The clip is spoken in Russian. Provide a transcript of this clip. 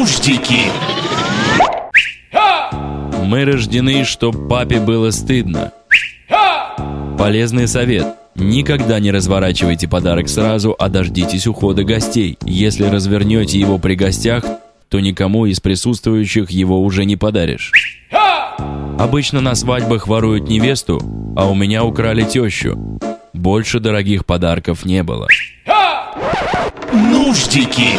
Нуждики. Мы рождены, чтоб папе было стыдно. Полезный совет. Никогда не разворачивайте подарок сразу, а дождитесь ухода гостей. Если развернете его при гостях, то никому из присутствующих его уже не подаришь. Обычно на свадьбах воруют невесту, а у меня украли тещу. Больше дорогих подарков не было. Нуждики.